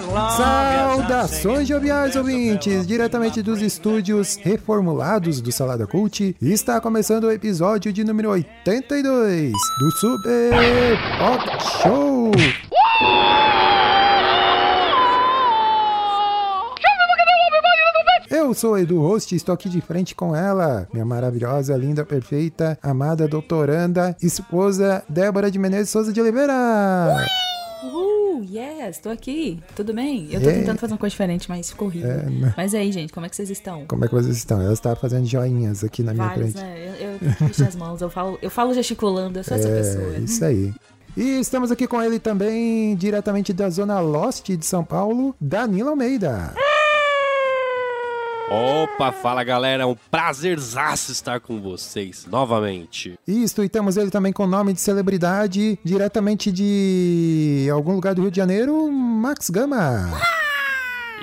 Saudações joviais ouvintes, diretamente dos estúdios reformulados do Salada Cult, está começando o episódio de número 82 do Super Pop Show. Eu sou o Edu Host e estou aqui de frente com ela, minha maravilhosa, linda, perfeita, amada doutoranda, esposa Débora de Menezes Souza de Oliveira. Yes, tô aqui. Tudo bem? Eu tô É. tentando fazer uma coisa diferente, mas ficou horrível. É, né? Mas aí, gente, como é que vocês estão? Como é que vocês estão? Ela está fazendo joinhas aqui na minha Vários, frente. né? Eu, eu mexo as mãos, eu falo, eu falo gesticulando, eu sou essa pessoa. É, isso aí. E estamos aqui com ele também, diretamente da Zona Lost de São Paulo, Danilo Almeida. Opa, fala galera, é um prazerzaço estar com vocês novamente. Isto, e temos ele também com nome de celebridade, diretamente de algum lugar do Rio de Janeiro, Max Gama.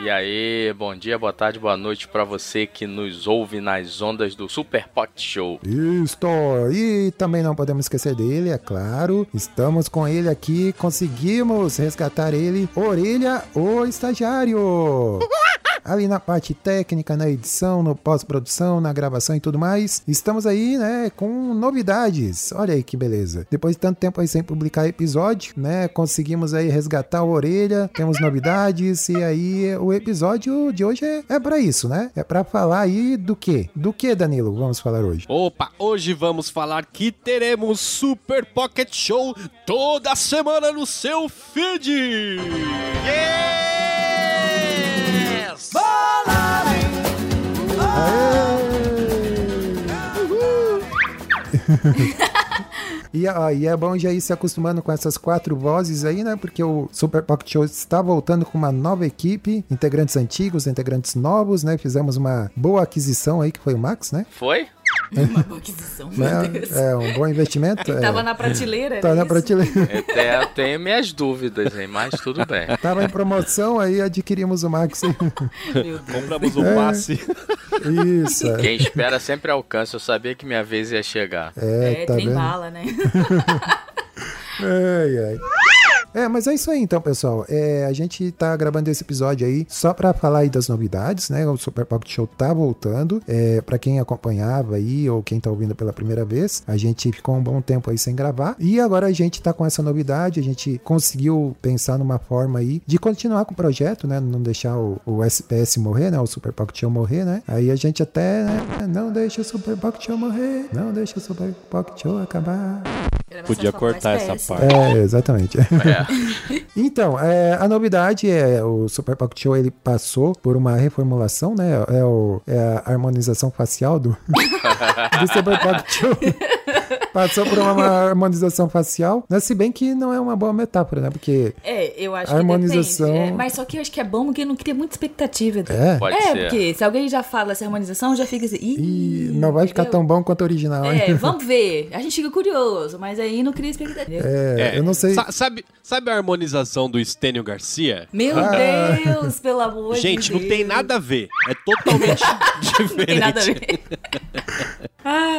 E aí, bom dia, boa tarde, boa noite pra você que nos ouve nas ondas do Super Pot Show. Isto, e também não podemos esquecer dele, é claro. Estamos com ele aqui, conseguimos resgatar ele, Orelha, o estagiário. Ali na parte técnica, na edição, no pós-produção, na gravação e tudo mais. Estamos aí, né, com novidades. Olha aí que beleza. Depois de tanto tempo aí sem publicar episódio, né, conseguimos aí resgatar o Orelha, temos novidades e aí o episódio de hoje é, é para isso, né? É para falar aí do que? Do que, Danilo? Vamos falar hoje. Opa, hoje vamos falar que teremos Super Pocket Show toda semana no seu feed. E, e é bom já ir se acostumando com essas quatro vozes aí, né? Porque o Super Pocket Show está voltando com uma nova equipe, integrantes antigos, integrantes novos, né? Fizemos uma boa aquisição aí, que foi o Max, né? Foi? Uma boa aquisição, meu É, Deus. é um bom investimento. é. Tava na prateleira, Tá era na isso? prateleira. Eu tenho, eu tenho minhas dúvidas, hein, mas tudo bem. Tava em promoção, aí adquirimos o Max. Meu Deus. Compramos o passe. Isso. É, Quem espera sempre alcança, eu sabia que minha vez ia chegar. é É, tá trem vendo? bala, né? Ai, ai. É, mas é isso aí então, pessoal. É, a gente tá gravando esse episódio aí só pra falar aí das novidades, né? O Super Pocket Show tá voltando. É, para quem acompanhava aí ou quem tá ouvindo pela primeira vez, a gente ficou um bom tempo aí sem gravar. E agora a gente tá com essa novidade, a gente conseguiu pensar numa forma aí de continuar com o projeto, né? Não deixar o, o SPS morrer, né? O Super Pocket Show morrer, né? Aí a gente até, né? Não deixa o Super Pocket Show morrer, não deixa o Super Pocket Show acabar. Podia cortar essa parte. É, exatamente. É. Então, é, a novidade é o Super Pocket Show ele passou por uma reformulação, né? É, o, é a harmonização facial do, do Super Pocket Show. Passou por uma harmonização facial, né? se bem que não é uma boa metáfora, né? Porque É, eu acho Harmonização- que depende. É, mas só que eu acho que é bom porque não cria muita expectativa. é, Pode é, ser. porque se alguém já fala essa harmonização, já fica assim. Ih, não vai ficar entendeu? tão bom quanto o original? É, vamos ver. A gente fica curioso, mas aí não cria expectativa. É, eu não sei. Sa- sabe, sabe a harmonização do Estênio Garcia? Meu Ah. Deus, pelo amor de Deus. Gente, não tem nada a ver. É totalmente diferente. Não tem nada a ver.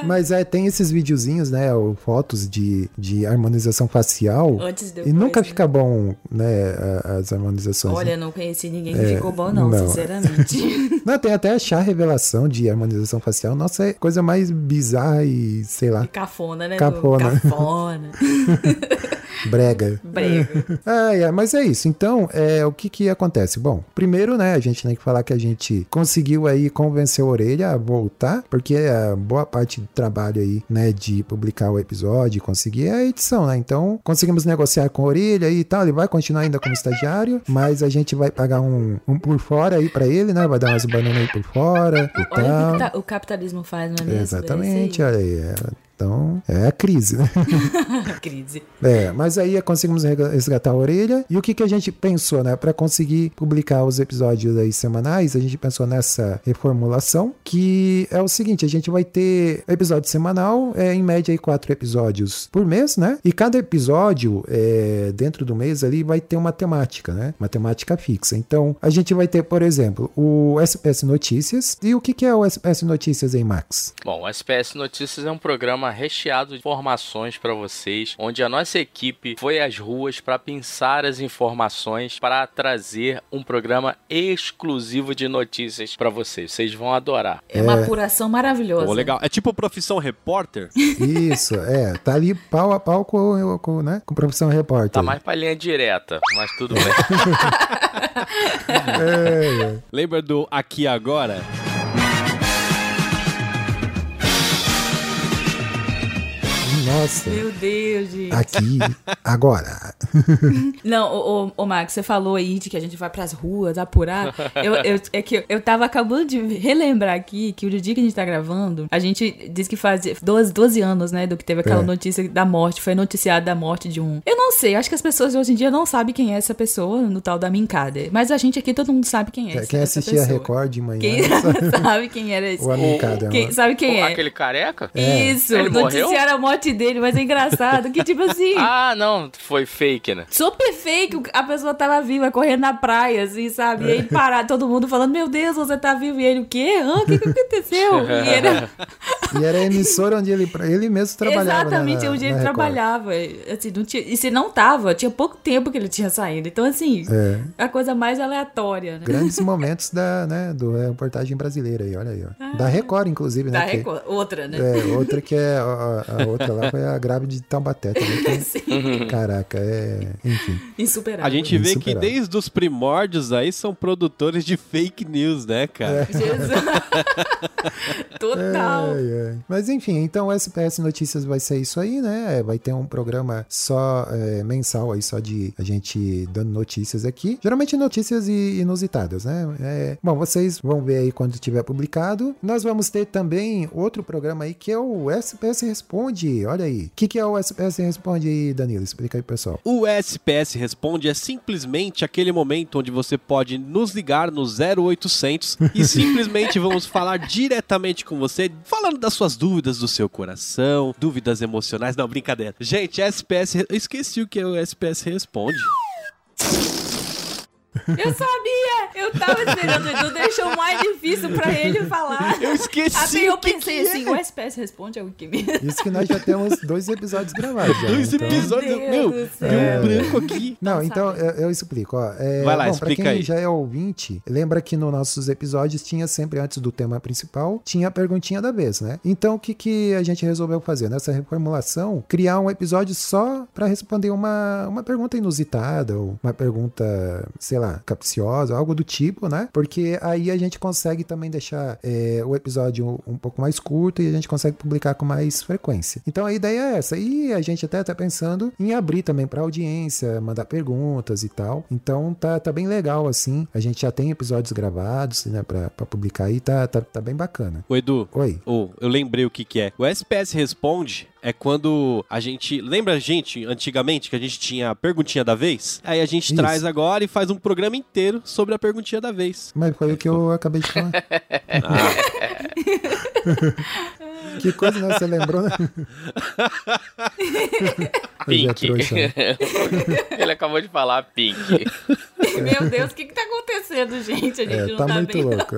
Mas é, tem esses videozinhos, né? Ou fotos de, de harmonização facial. Antes e E depois, nunca né? fica bom, né? As harmonizações. Olha, né? não conheci ninguém que ficou bom, não, não. sinceramente. Não, tem até achar revelação de harmonização facial. Nossa, é coisa mais bizarra e, sei lá, Cafona, né? Cafona. Do Cafona. brega. Brega. Ah, é, mas é isso. Então, é, o que que acontece? Bom, primeiro, né, a gente tem que falar que a gente conseguiu aí convencer a Orelha a voltar, porque a boa parte do trabalho aí, né, de publicar o episódio, conseguir é a edição, né? Então, conseguimos negociar com a Orelha e tal, ele vai continuar ainda como estagiário, mas a gente vai pagar um, um por fora aí pra ele, né? Vai dar umas bananas aí por fora e Olha o tal. que tá- o capitalismo faz, não é mesmo? Exatamente, olha aí. é. Então, é a crise, né? Crise. É, mas aí conseguimos resgatar a orelha. E o que, que a gente pensou, né? Para conseguir publicar os episódios aí semanais, a gente pensou nessa reformulação, que é o seguinte: a gente vai ter episódio semanal, é, em média aí quatro episódios por mês, né? E cada episódio, é, dentro do mês ali, vai ter uma temática, né? Uma temática fixa. Então, a gente vai ter, por exemplo, o SPS Notícias. E o que, que é o SPS Notícias aí, Max? Bom, o SPS Notícias é um programa recheado de informações para vocês, onde a nossa equipe foi às ruas para pensar as informações para trazer um programa exclusivo de notícias para vocês. Vocês vão adorar. É uma apuração maravilhosa. Pô, legal. É tipo profissão repórter? Isso, é. Tá ali pau a pau com, com, né, com profissão repórter. Tá mais pra linha direta, mas tudo bem. É, é. Lembra do Aqui Agora? Nossa. Meu Deus, gente. Aqui, agora. Não, ô, ô, ô, Max, você falou aí de que a gente vai pras ruas apurar. Eu, eu- é que eu, tava acabando de relembrar aqui que o dia que a gente tá gravando, a gente disse que fazia 12, 12 anos, né, do que teve aquela É. notícia da morte, foi noticiado da morte de um. Eu não sei, acho que as pessoas hoje em dia não sabem quem é essa pessoa no tal da Mincada. Mas a gente aqui, todo mundo sabe quem é. essa- Quem essa assistia pessoa. Record de manhã Quem sabe sabe quem era esse? o Amincada. Quem, sabe quem é? Aquele careca? Isso, Ele morreu? noticiaram a morte dele, mas é engraçado que, tipo assim. Ah, não, foi fake, né? Super fake, a pessoa tava viva, correndo na praia, assim, sabe? E aí parar, todo mundo falando, meu Deus, você tá vivo. E ele, o quê? Hã? O que, que aconteceu? E era E era a emissora onde ele, ele mesmo trabalhava. né, exatamente na, onde ele trabalhava. Assim, não tinha, e se não tava, tinha pouco tempo que ele tinha saído. Então, assim, É. a coisa mais aleatória, né? Grandes momentos da, né, do reportagem brasileira aí, olha aí, ó. Da Record, inclusive, né? Da que- Record, outra, né? É, outra que é. A, a outra lá foi a grávida de Taubaté também. que- Sim, caraca, é. Enfim. insuperável. A gente vê que desde os primórdios aí são produtores de fake news, né, cara? Jesus. Total. Ai, ai. Mas enfim, então o SPS Notícias vai ser isso aí, né? É, Vai ter um programa só é, mensal aí, só de a gente dando notícias aqui. Geralmente notícias inusitadas, né? É, bom, vocês vão ver aí quando tiver publicado. Nós vamos ter também outro programa aí que é o SPS Responde. Olha aí. O que, que é o SPS Responde aí, Danilo? Explica aí, pessoal. O SPS Responde é simplesmente aquele momento onde você pode nos ligar no 0800 e simplesmente vamos falar diretamente com você, falando das suas dúvidas do seu coração, dúvidas emocionais. Não, brincadeira. Gente, SPS. Eu esqueci o que é o SPS Responde. Eu sabia! Eu tava esperando, o Edu deixou mais difícil pra ele falar. Eu esqueci. Até eu que pensei que assim, é. o SPS responde ao que me... Isso que nós já temos dois episódios gravados. Já, Dois então- episódios. Meu Meu, Deus do deu um céu. branco aqui. Não, então eu, eu explico, ó. É, Vai lá, bom, explica pra quem aí. já é ouvinte, lembra que nos nossos episódios tinha sempre antes do tema principal, tinha a perguntinha da vez, né? Então o que, que a gente resolveu fazer nessa reformulação? Criar um episódio só pra responder uma, uma pergunta inusitada ou uma pergunta, sei lá, capciosa, algo do tipo, né? Porque aí a gente consegue também deixar é, o episódio um pouco mais curto e a gente consegue publicar com mais frequência. Então a ideia é essa. E a gente até tá pensando em abrir também pra audiência, mandar perguntas e tal. Então tá, tá bem legal assim. A gente já tem episódios gravados, né, pra, pra publicar aí, tá, tá, tá bem bacana. Ô, Edu, Oi. Oh, eu lembrei o que que é. O SPS Responde é quando a gente... Lembra a gente, antigamente, que a gente tinha a perguntinha da vez? Aí a gente Isso. traz agora e faz um programa inteiro sobre a perguntinha da vez. Mas foi o que eu acabei de falar. que coisa, né? Você lembrou, né? É Pink. né? Ele acabou de falar pink. Meu Deus, o que que tá acontecendo, gente? A gente É, não tá tá, muito bem. louco.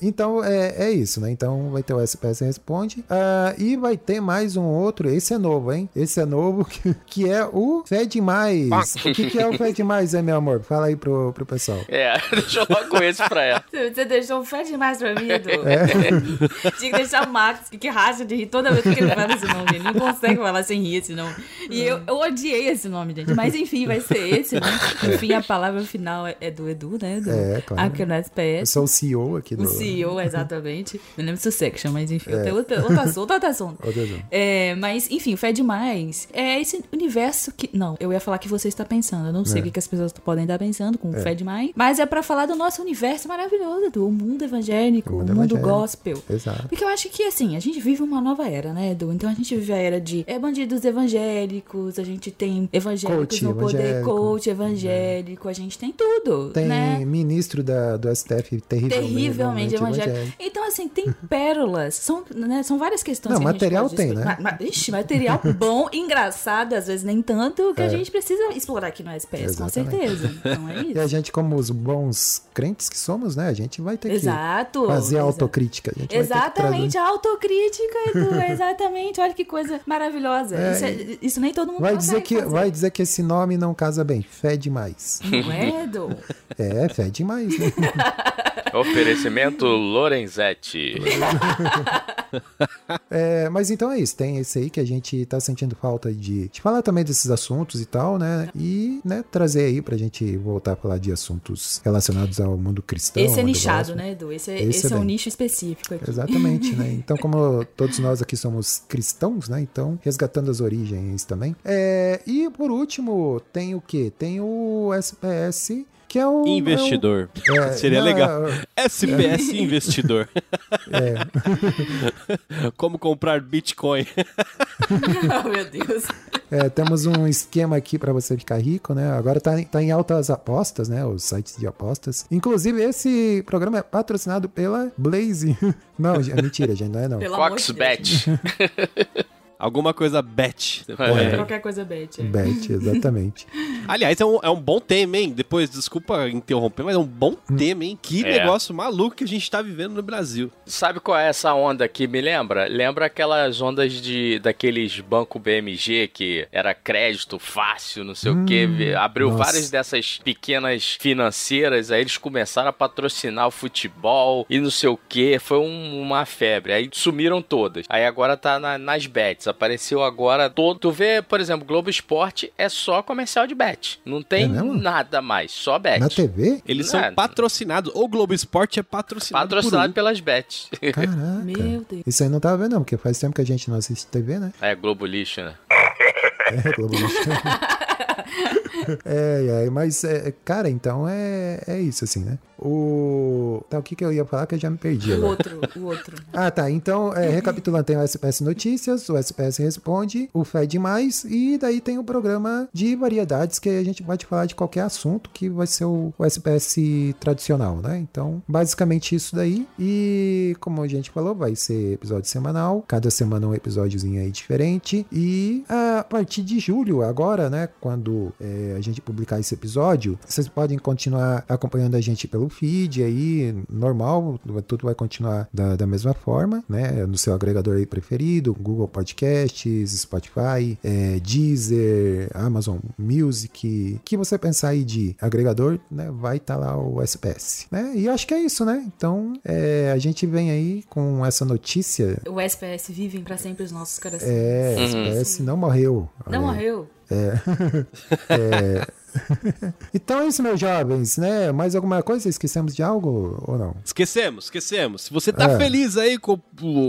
Então é, é isso, né? Então vai ter o SPS Responde. Ah, e vai ter mais um outro. Esse é novo, hein? Esse é novo, que, que é o Fed Mais. O que, que é o Fed Mais, hein, meu amor? Fala aí pro, pro pessoal. É, deixa eu logo com esse pra ela. Você deixou um fé demais pra mim, Edu. É. Tinha que deixar o Max, que, que racha de rir toda vez que ele fala esse nome. Ele não consegue falar sem rir esse nome. E eu, eu odiei esse nome, gente. Mas enfim, vai ser esse, né? Enfim, a palavra final é, é do Edu, né? Do É, claro. Aqui no Eu SPS. sou o CEO aqui O do. CEO CEO, exatamente. Não lembro se o Section, mas enfim, é. outra, outra, assunto, outra assunto. Outra assunto. É, mas, enfim, Fé Demais é esse universo que. Não, eu ia falar que você está pensando. Eu não sei É. o que, que as pessoas podem estar pensando com É. Fé Demais. Mas é pra falar do nosso universo maravilhoso, do mundo evangélico, O o mundo mundo, evangélico. gospel. Exato. Porque eu acho que, assim, a gente vive uma nova era, né, Edu? Então a gente vive a era de é, bandidos evangélicos, a gente tem evangélicos Coach no poder, coach evangélico, a gente tem tudo, Tem né? ministro da, do STF terrivelmente, Terrivelmente evangélico. Então, assim, tem pérolas. São, né, são várias questões Não, que a material tem, discutir. né? Ma- ixi, material bom, engraçado, às vezes nem tanto, que a É. gente precisa explorar aqui no SPS, com certeza. Então é E a isso. gente, como os bons crentes que somos, né? A gente vai ter Exato. que fazer Exa- autocrítica. A Exatamente, a autocrítica, Edu. Exatamente. Olha que coisa maravilhosa. É, isso, é- isso nem todo mundo Vai dizer, que, fazer. vai dizer que esse nome não casa bem. Fé demais. Não é, Edu? É, fé demais, né? Oferecimento Lorenzetti. É, mas então é isso. Tem esse aí que a gente tá sentindo falta de, de falar também desses assuntos e tal, né? E, né, trazer aí pra gente voltar a falar de assuntos relacionados ao mundo cristão. Esse é nichado, gospel. né, Edu? Esse é, Esse esse é é um nicho específico aqui. Exatamente, né? Então, como todos nós aqui somos cristãos, né? Então, resgatando as origens também. É, e por último, tem o quê? Tem o SPS, que é o. Investidor. é o- Seria não, legal. SPS Investidor. É, Como comprar Bitcoin. oh, meu Deus. é, temos um esquema aqui para você ficar rico, né? Agora tá, em- tá em altas apostas, né? Os sites de apostas. Inclusive, esse programa é patrocinado pela Blaze. Não, é mentira, gente, não é não. Foxbet. Alguma coisa bet. É. Qualquer coisa bet. é. Bet, exatamente. Aliás, é um, é um bom tema, hein? Depois, desculpa interromper, mas é um bom Hum. tema, hein? Que É. negócio maluco que a gente tá vivendo no Brasil. Sabe qual é essa onda que me lembra? Lembra aquelas ondas de daqueles banco BMG que era crédito fácil, não sei o quê. Abriu nossa. várias dessas pequenas financeiras, aí eles começaram a patrocinar o futebol e não sei o quê. Foi um- uma febre. Aí sumiram todas. Aí agora tá na- nas bets. Apareceu agora todo. Tu vê, por exemplo, Globo Esporte é só comercial de bet. Não tem É nada mais, só bet. Na TV? Eles É. são patrocinados. O Globo Esporte é patrocinado, Patrocinado por pelas bets. Caraca. Meu Deus. Isso aí não tava vendo, não, porque faz tempo que a gente não assiste TV, né? É Globo lixo, né? É, Globo Lixo. é, é, mas, é, cara, então é, é isso, assim, né? O. Tá, o que, que eu ia falar que eu já me perdi O outro, o outro. Ah, tá. Então, é, recapitulando, tem o SPS Notícias, o SPS Responde, o Fé Demais, e daí tem o programa de variedades que a gente pode falar de qualquer assunto que vai ser o, o SPS tradicional, né? Então, basicamente isso daí. E como a gente falou, vai ser episódio semanal, cada semana um episódiozinho aí diferente. E a partir de julho, agora, né? Quando é, a gente publicar esse episódio, vocês podem continuar acompanhando a gente pelo feed aí, normal, tudo vai continuar da, da mesma forma, né? No seu agregador aí preferido, Google Podcasts, Spotify, é, Deezer, Amazon Music, que você pensar aí de agregador, né? Vai estar lá o SPS, né? E acho que é isso, né? Então, é, a gente vem aí com essa notícia. O SPS vivem pra sempre os nossos corações. É, Uhum. SPS não morreu. Não Olha aí. morreu. Então é isso, meus jovens, né? Mais alguma coisa? Esquecemos de algo ou não? Esquecemos, esquecemos. Se você tá É. feliz aí com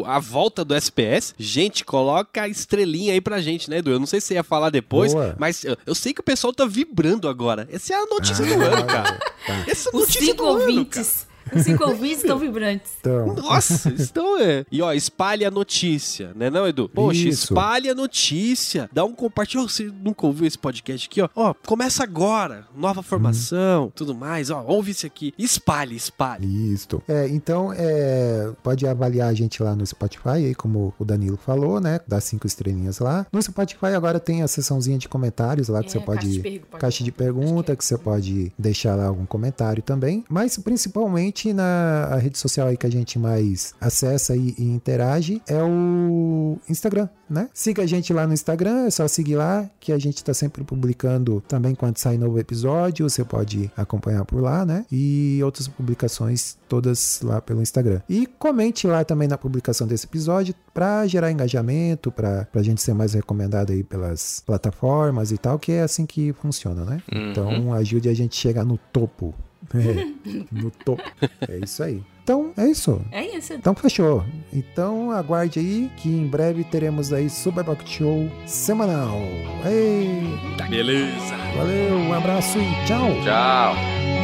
a volta do SPS, gente, coloca a estrelinha aí pra gente, né, Edu? Eu não sei se você ia falar depois, Boa. mas eu, eu sei que o pessoal tá vibrando agora. Essa é a notícia do Ah, ano, cara. Essa é a Os notícia cinco do ano, cara. Os cinco ouvintes estão vibrantes. Então, Nossa, então é. E ó, espalhe a notícia, né não, Edu? Poxa, Isso. espalhe a notícia. Dá um compartilho. Você nunca ouviu esse podcast aqui, ó? Ó, começa agora. Nova formação, tudo mais. Ó, ouve isso aqui. Espalhe, espalhe. Isto. É, então, é, pode avaliar a gente lá no Spotify, aí como o Danilo falou, né? Dá cinco estrelinhas lá. No Spotify agora tem a seçãozinha de comentários lá que É, você caixa pode. de pergu- Caixa de pergunta, que você pode deixar lá algum comentário também. Mas principalmente na a rede social aí que a gente mais acessa e, e interage é o Instagram, né? Siga a gente lá no Instagram, é só seguir lá, que a gente tá sempre publicando também quando sai novo episódio, você pode acompanhar por lá, né? E outras publicações todas lá pelo Instagram. E comente lá também na publicação desse episódio para gerar engajamento, para a gente ser mais recomendado aí pelas plataformas e tal, que é assim que funciona, né? Uhum. Então ajude a gente a chegar no topo. É, no topo. É isso aí. Então, é isso. É isso. Então fechou. Então aguarde aí que em breve teremos aí Super Pocket Show semanal. Ei, Beleza. valeu, um abraço e tchau. Tchau.